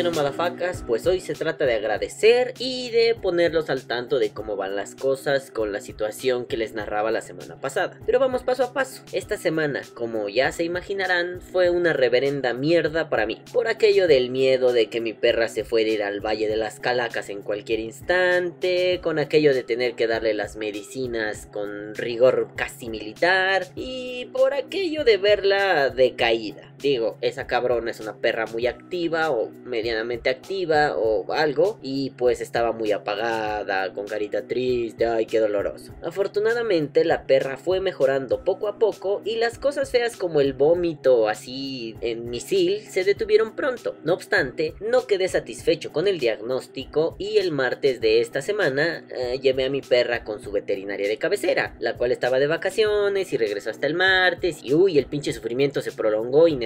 Bueno, madafacas, pues hoy se trata de agradecer y de ponerlos al tanto de cómo van las cosas con la situación que les narraba la semana pasada. Pero vamos paso a paso. Esta semana, como ya se imaginarán, fue una reverenda mierda para mí. Por aquello del miedo de que mi perra se fuera a ir al Valle de las Calacas en cualquier instante, con aquello de tener que darle las medicinas con rigor casi militar y por aquello de verla decaída. Digo, esa cabrona es una perra muy activa o medianamente activa o algo y pues estaba muy apagada, con carita triste, ay qué doloroso. Afortunadamente la perra fue mejorando poco a poco y las cosas feas como el vómito así en misil se detuvieron pronto. No obstante, no quedé satisfecho con el diagnóstico y el martes de esta semana eh, llevé a mi perra con su veterinaria de cabecera, la cual estaba de vacaciones y regresó hasta el martes y uy, el pinche sufrimiento se prolongó y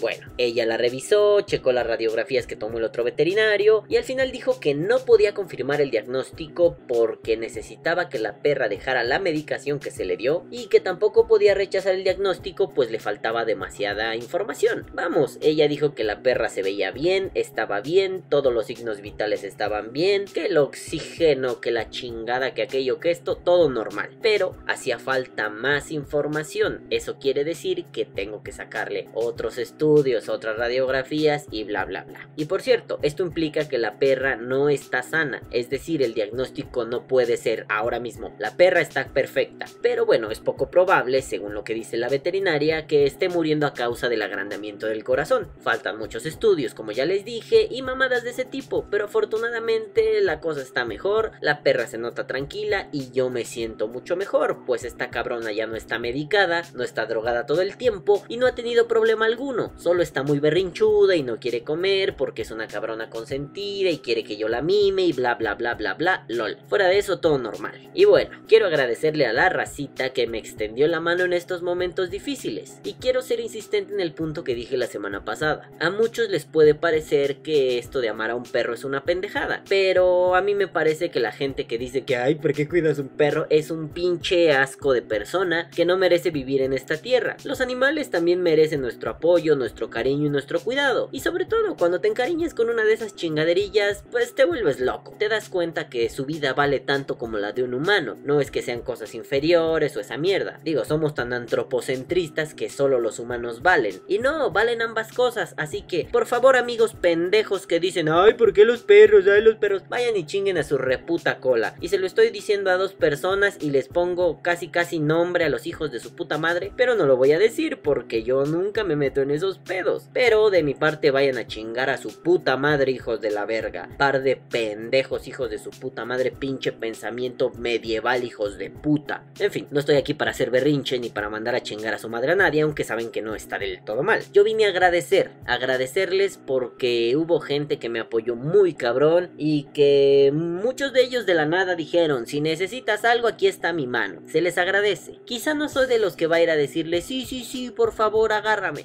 Bueno, ella la revisó, checó las radiografías que tomó el otro veterinario y al final dijo que no podía confirmar el diagnóstico porque necesitaba que la perra dejara la medicación que se le dio y que tampoco podía rechazar el diagnóstico pues le faltaba demasiada información. Vamos, ella dijo que la perra se veía bien, estaba bien, todos los signos vitales estaban bien, que el oxígeno, que la chingada, que aquello, que esto, todo normal. Pero hacía falta más información. Eso quiere decir que tengo que sacarle otros estudios, otras radiografías y bla bla bla. Y por cierto, esto implica que la perra no está sana, es decir, el diagnóstico no puede ser ahora mismo, la perra está perfecta, pero bueno, es poco probable, según lo que dice la veterinaria, que esté muriendo a causa del agrandamiento del corazón. Faltan muchos estudios, como ya les dije, y mamadas de ese tipo, pero afortunadamente la cosa está mejor, la perra se nota tranquila y yo me siento mucho mejor, pues esta cabrona ya no está medicada, no está drogada todo el tiempo y no ha tenido problema alguno, solo está muy berrinchuda y no quiere comer porque es una cabrona consentida y quiere que yo la mime y bla bla bla bla bla, lol. Fuera de eso todo normal. Y bueno, quiero agradecerle a la racita que me extendió la mano en estos momentos difíciles. Y quiero ser insistente en el punto que dije la semana pasada. A muchos les puede parecer que esto de amar a un perro es una pendejada, pero a mí me parece que la gente que dice que ay, ¿por qué cuidas un perro? es un pinche asco de persona que no merece vivir en esta tierra. Los animales también merecen nuestro apoyo, nuestro cariño y nuestro cuidado. Y sobre todo cuando te encariñes con una de esas chingaderillas, pues te vuelves loco. Te das cuenta que su vida vale tanto como la de un humano. No es que sean cosas inferiores o esa mierda. Digo, somos tan antropocentristas que solo los humanos valen. Y no, valen ambas cosas. Así que, por favor, amigos pendejos que dicen, ay, ¿por qué los perros? Ay, los perros. Vayan y chinguen a su reputa cola. Y se lo estoy diciendo a dos personas y les pongo casi casi nombre a los hijos de su puta madre. Pero no lo voy a decir porque yo nunca me meto en esos pedos. Pero de mi parte vayan a chingar a su puta madre, hijos de la verga. Par de pendejos, hijos de su puta madre, pinche pensamiento medieval, hijos de puta. En fin, no estoy aquí para hacer berrinche ni para mandar a chingar a su madre a nadie, aunque saben que no está del todo mal. Yo vine a agradecer, agradecerles porque hubo gente que me apoyó muy cabrón y que muchos de ellos de la nada dijeron, si necesitas algo aquí está mi mano. Se les agradece. Quizá no soy de los que va a ir a decirles, sí, sí, sí, por favor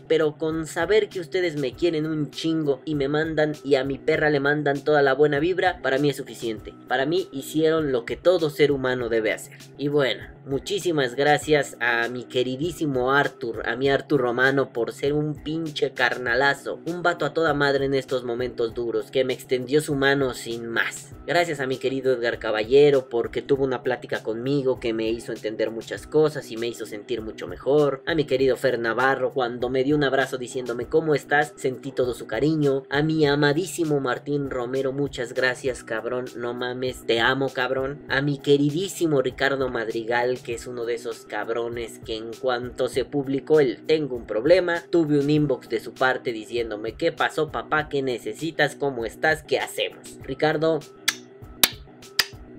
pero con saber que ustedes me quieren un chingo y me mandan y a mi perra le mandan toda la buena vibra, para mí es suficiente. Para mí hicieron lo que todo ser humano debe hacer. Y bueno, muchísimas gracias a mi queridísimo Arthur, a mi Arthur Romano por ser un pinche carnalazo, un vato a toda madre en estos momentos duros, que me extendió su mano sin más. Gracias a mi querido Edgar Caballero porque tuvo una plática conmigo que me hizo entender muchas cosas y me hizo sentir mucho mejor. A mi querido Fer Navarro cuando me dio un abrazo diciéndome cómo estás, sentí todo su cariño. A mi amadísimo Martín Romero, muchas gracias cabrón, no mames, te amo cabrón. A mi queridísimo Ricardo Madrigal que es uno de esos cabrones que en cuanto se publicó el tengo un problema, tuve un inbox de su parte diciéndome qué pasó papá, qué necesitas, cómo estás, qué hacemos. Ricardo,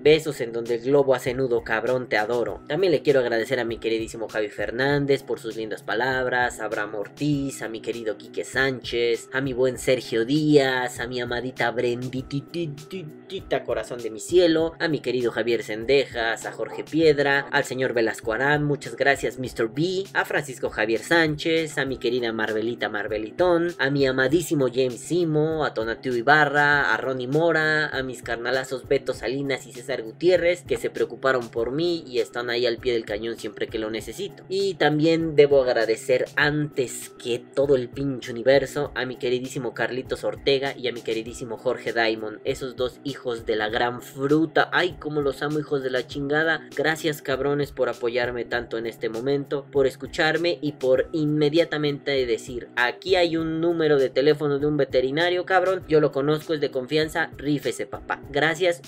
Besos en donde el globo hace nudo, cabrón, te adoro. También le quiero agradecer a mi queridísimo Javi Fernández por sus lindas palabras, a Abraham Ortiz, a mi querido Quique Sánchez, a mi buen Sergio Díaz, a mi amadita Brendititita Corazón de mi Cielo, a mi querido Javier Sendejas, a Jorge Piedra, al señor Velasco Arán, muchas gracias Mr. B, a Francisco Javier Sánchez, a mi querida Marvelita Marvelitón, a mi amadísimo James Simo, a Tonatiu Ibarra, a Ronnie Mora, a mis carnalazos Beto Salinas y César César Gutiérrez, que se preocuparon por mí y están ahí al pie del cañón siempre que lo necesito. Y también debo agradecer antes que todo el pinche universo a mi queridísimo Carlitos Ortega y a mi queridísimo Jorge Daimon, esos dos hijos de la gran fruta. Ay, como los amo, hijos de la chingada. Gracias, cabrones, por apoyarme tanto en este momento, por escucharme y por inmediatamente decir: aquí hay un número de teléfono de un veterinario, cabrón. Yo lo conozco, es de confianza. Rífese, papá. Gracias.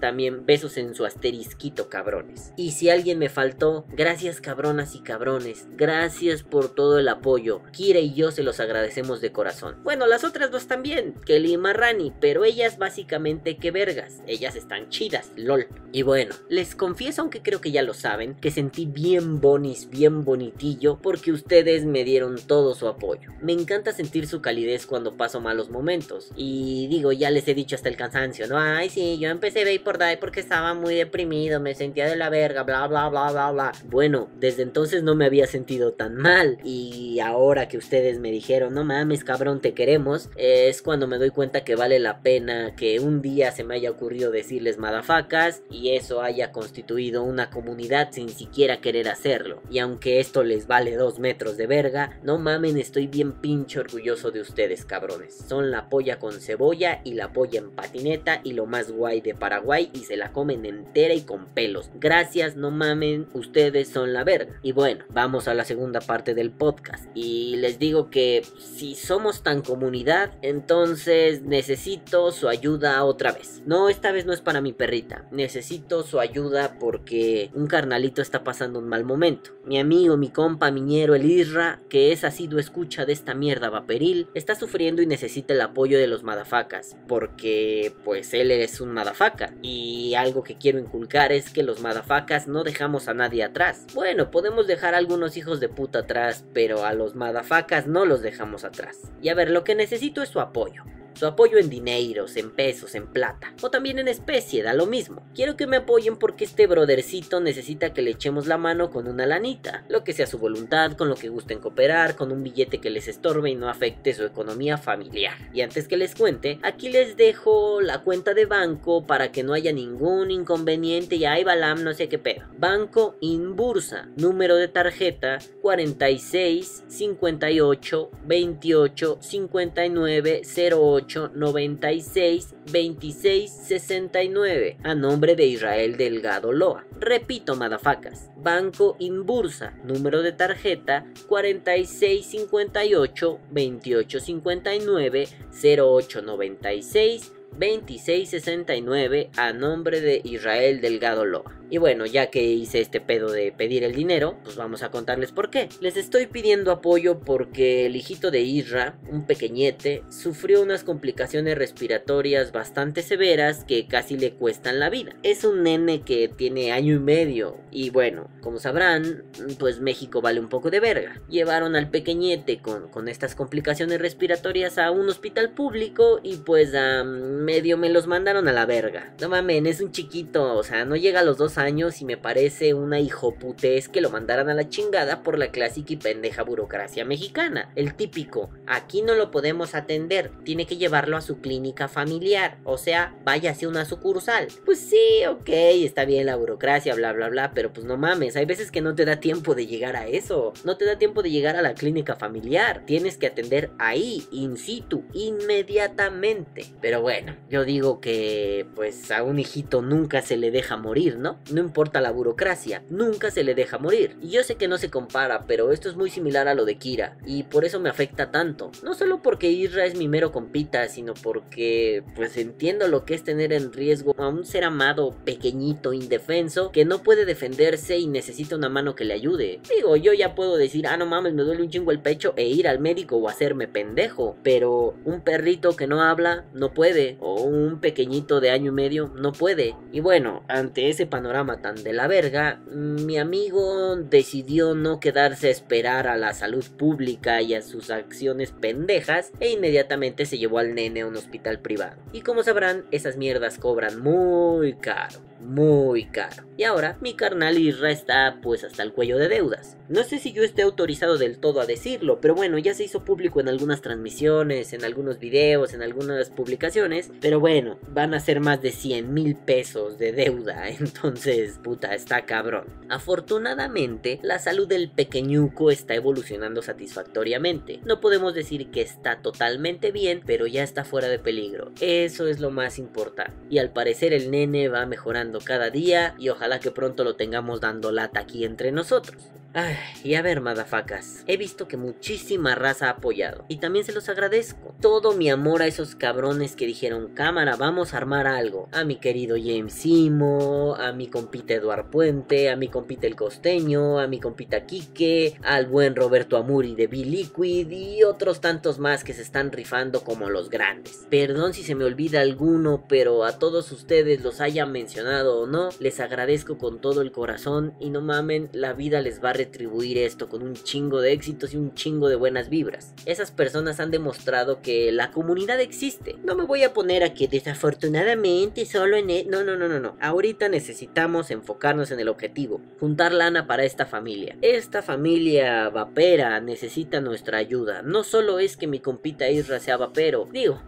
También besos en su asterisquito, cabrones. Y si alguien me faltó, gracias, cabronas y cabrones. Gracias por todo el apoyo. Kira y yo se los agradecemos de corazón. Bueno, las otras dos también, Kelly y Marrani, pero ellas básicamente que vergas. Ellas están chidas, lol. Y bueno, les confieso, aunque creo que ya lo saben, que sentí bien bonis, bien bonitillo, porque ustedes me dieron todo su apoyo. Me encanta sentir su calidez cuando paso malos momentos. Y digo, ya les he dicho hasta el cansancio, ¿no? Ay, sí, yo empecé por Die porque estaba muy deprimido, me sentía de la verga, bla, bla, bla, bla, bla. Bueno, desde entonces no me había sentido tan mal. Y ahora que ustedes me dijeron, no mames, cabrón, te queremos, es cuando me doy cuenta que vale la pena que un día se me haya ocurrido decirles madafacas y eso haya constituido una comunidad sin siquiera querer hacerlo. Y aunque esto les vale dos metros de verga, no mamen, estoy bien pinche orgulloso de ustedes, cabrones. Son la polla con cebolla y la polla en patineta y lo más guay de Paraguay y se la comen entera y con pelos. Gracias, no mamen, ustedes son la verga. Y bueno, vamos a la segunda parte del podcast. Y les digo que si somos tan comunidad, entonces necesito su ayuda otra vez. No, esta vez no es para mi perrita. Necesito su ayuda porque un carnalito está pasando un mal momento. Mi amigo, mi compa, miñero, el Isra, que es sido escucha de esta mierda vaporil, está sufriendo y necesita el apoyo de los madafacas. Porque pues él es un madafaca. Y algo que quiero inculcar es que los madafacas no dejamos a nadie atrás. Bueno, podemos dejar a algunos hijos de puta atrás, pero a los madafacas no los dejamos atrás. Y a ver, lo que necesito es su apoyo. Su apoyo en dineros, en pesos, en plata. O también en especie, da lo mismo. Quiero que me apoyen porque este brodercito necesita que le echemos la mano con una lanita. Lo que sea su voluntad, con lo que gusten cooperar, con un billete que les estorbe y no afecte su economía familiar. Y antes que les cuente, aquí les dejo la cuenta de banco para que no haya ningún inconveniente y ahí balam no sé qué pedo. Banco Inbursa, número de tarjeta 46 58 28 59 08 96 26 69 a nombre de Israel Delgado Loa. Repito, madafacas. Banco Inbursa, número de tarjeta 4658 2859 0896 2669 a nombre de Israel Delgado Loa. Y bueno, ya que hice este pedo de pedir el dinero, pues vamos a contarles por qué. Les estoy pidiendo apoyo porque el hijito de Isra, un pequeñete, sufrió unas complicaciones respiratorias bastante severas que casi le cuestan la vida. Es un nene que tiene año y medio y bueno, como sabrán, pues México vale un poco de verga. Llevaron al pequeñete con, con estas complicaciones respiratorias a un hospital público y pues a medio me los mandaron a la verga. No mames, es un chiquito, o sea, no llega a los dos años y me parece una hijoputez que lo mandaran a la chingada por la clásica y pendeja burocracia mexicana. El típico, aquí no lo podemos atender, tiene que llevarlo a su clínica familiar, o sea, vaya hacia una sucursal. Pues sí, ok, está bien la burocracia, bla, bla, bla, pero pues no mames, hay veces que no te da tiempo de llegar a eso, no te da tiempo de llegar a la clínica familiar, tienes que atender ahí, in situ, inmediatamente. Pero bueno, yo digo que pues a un hijito nunca se le deja morir, ¿no? No importa la burocracia, nunca se le deja morir. Y yo sé que no se compara, pero esto es muy similar a lo de Kira, y por eso me afecta tanto. No solo porque Isra es mi mero compita, sino porque pues entiendo lo que es tener en riesgo a un ser amado pequeñito, indefenso, que no puede defenderse y necesita una mano que le ayude. Digo, yo ya puedo decir, ah, no mames, me duele un chingo el pecho e ir al médico o hacerme pendejo, pero un perrito que no habla no puede, o un pequeñito de año y medio no puede. Y bueno, ante ese panorama tan de la verga, mi amigo decidió no quedarse a esperar a la salud pública y a sus acciones pendejas e inmediatamente se llevó al nene a un hospital privado. Y como sabrán, esas mierdas cobran muy caro muy caro. Y ahora mi carnal Isra está pues hasta el cuello de deudas. No sé si yo esté autorizado del todo a decirlo, pero bueno, ya se hizo público en algunas transmisiones, en algunos videos, en algunas publicaciones. Pero bueno, van a ser más de 100 mil pesos de deuda, entonces puta, está cabrón. Afortunadamente, la salud del pequeñuco está evolucionando satisfactoriamente. No podemos decir que está totalmente bien, pero ya está fuera de peligro. Eso es lo más importante. Y al parecer el nene va mejorando cada día y ojalá que pronto lo tengamos dando lata aquí entre nosotros. Ay, y a ver, madafacas, he visto que muchísima raza ha apoyado, y también se los agradezco. Todo mi amor a esos cabrones que dijeron, cámara, vamos a armar algo. A mi querido James Simo, a mi compita Eduard Puente, a mi compita El Costeño, a mi compita Quique, al buen Roberto Amuri de B-Liquid y otros tantos más que se están rifando como los grandes. Perdón si se me olvida alguno, pero a todos ustedes los hayan mencionado o no, les agradezco con todo el corazón y no mamen, la vida les va a retribuir esto con un chingo de éxitos y un chingo de buenas vibras. Esas personas han demostrado que la comunidad existe. No me voy a poner a que desafortunadamente solo en... E-, no, no, no, no, no. Ahorita necesitamos enfocarnos en el objetivo. Juntar lana para esta familia. Esta familia vapera necesita nuestra ayuda. No solo es que mi compita Isra sea vapero. Digo,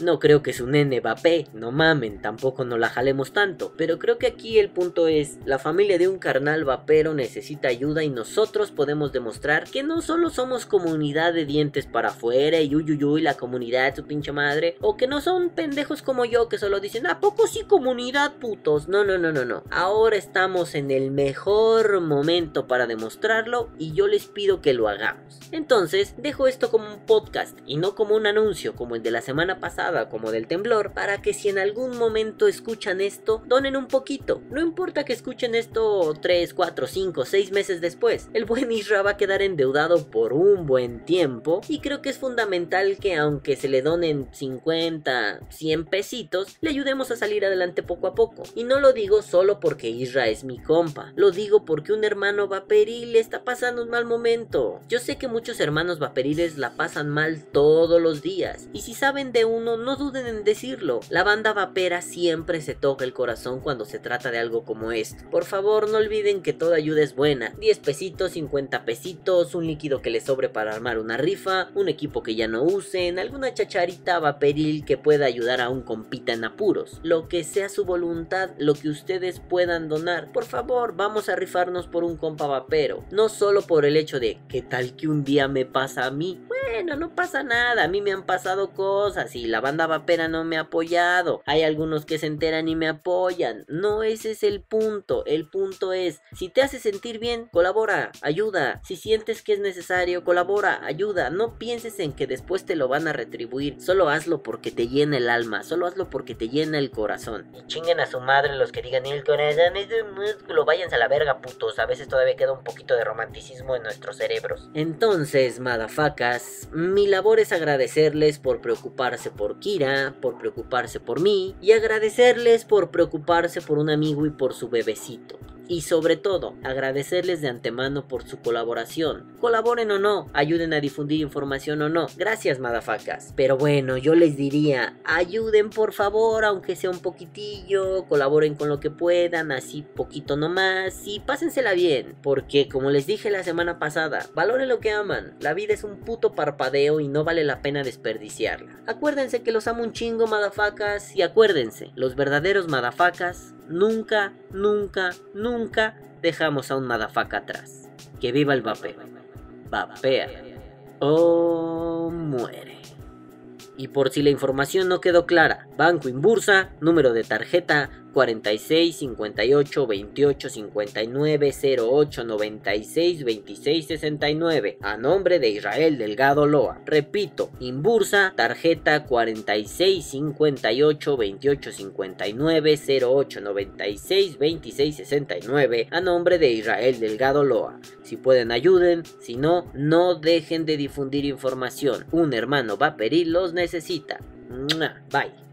no creo que su nene vape. No mamen, tampoco nos la jalemos tanto. Pero creo que aquí el punto es, la familia de un carnal vapero necesita ayuda y nosotros podemos demostrar que no solo somos comunidad de dientes para afuera y uy, la comunidad su pinche madre, o que no son pendejos como yo que solo dicen, ¿a poco sí comunidad putos? No, no, no, no, no. Ahora estamos en el mejor momento para demostrarlo y yo les pido que lo hagamos. Entonces, dejo esto como un podcast y no como un anuncio como el de la semana pasada, como del temblor, para que si en algún momento escuchan esto, donen un poquito. No importa que escuchen esto 3, 4, 5, 6 meses después el buen Isra va a quedar endeudado por un buen tiempo y creo que es fundamental que aunque se le donen 50, 100 pesitos, le ayudemos a salir adelante poco a poco. Y no lo digo solo porque Isra es mi compa, lo digo porque un hermano vaperil está pasando un mal momento. Yo sé que muchos hermanos vaperiles la pasan mal todos los días y si saben de uno no duden en decirlo. La banda vapera siempre se toca el corazón cuando se trata de algo como esto. Por favor no olviden que toda ayuda es buena. 10 pesitos, 50 pesitos, un líquido que les sobre para armar una rifa, un equipo que ya no usen, alguna chacharita vaperil que pueda ayudar a un compita en apuros. Lo que sea su voluntad, lo que ustedes puedan donar. Por favor, vamos a rifarnos por un compa vapero. No solo por el hecho de que tal que un día me pasa a mí. No pasa nada, a mí me han pasado cosas y la banda vapera no me ha apoyado. Hay algunos que se enteran y me apoyan. No ese es el punto. El punto es, si te hace sentir bien, colabora ayuda. Si sientes que es necesario, colabora, ayuda. No pienses en que después te lo van a retribuir. Solo hazlo porque te llena el alma. Solo hazlo porque te llena el corazón. Y chinguen a su madre los que digan, el corazón es un músculo. Váyanse a la verga, putos. A veces todavía queda un poquito de romanticismo en nuestros cerebros. Entonces, madafacas, mi labor es agradecerles por preocuparse por Kira, por preocuparse por mí y agradecerles por preocuparse por un amigo y por su bebecito y sobre todo agradecerles de antemano por su colaboración. Colaboren o no, ayuden a difundir información o no. Gracias, madafacas. Pero bueno, yo les diría, ayuden por favor, aunque sea un poquitillo, colaboren con lo que puedan, así poquito nomás y pásensela bien, porque como les dije la semana pasada, valoren lo que aman. La vida es un puto parpadeo y no vale la pena desperdiciarla. Acuérdense que los amo un chingo, madafacas, y acuérdense, los verdaderos madafacas nunca, nunca, nunca dejamos a un madafaca atrás. Que viva el vapeo. Vapea. O muere. Y por si la información no quedó clara, Banco Inbursa, número de tarjeta 46 58 28 59 08 96 26 69 a nombre de Israel Delgado Loa. Repito, Inbursa, tarjeta 46 58 28 59 08 96 26 69 a nombre de Israel Delgado Loa. Si pueden ayuden, si no, no dejen de difundir información. Un hermano va a pedir los necesita. Bye.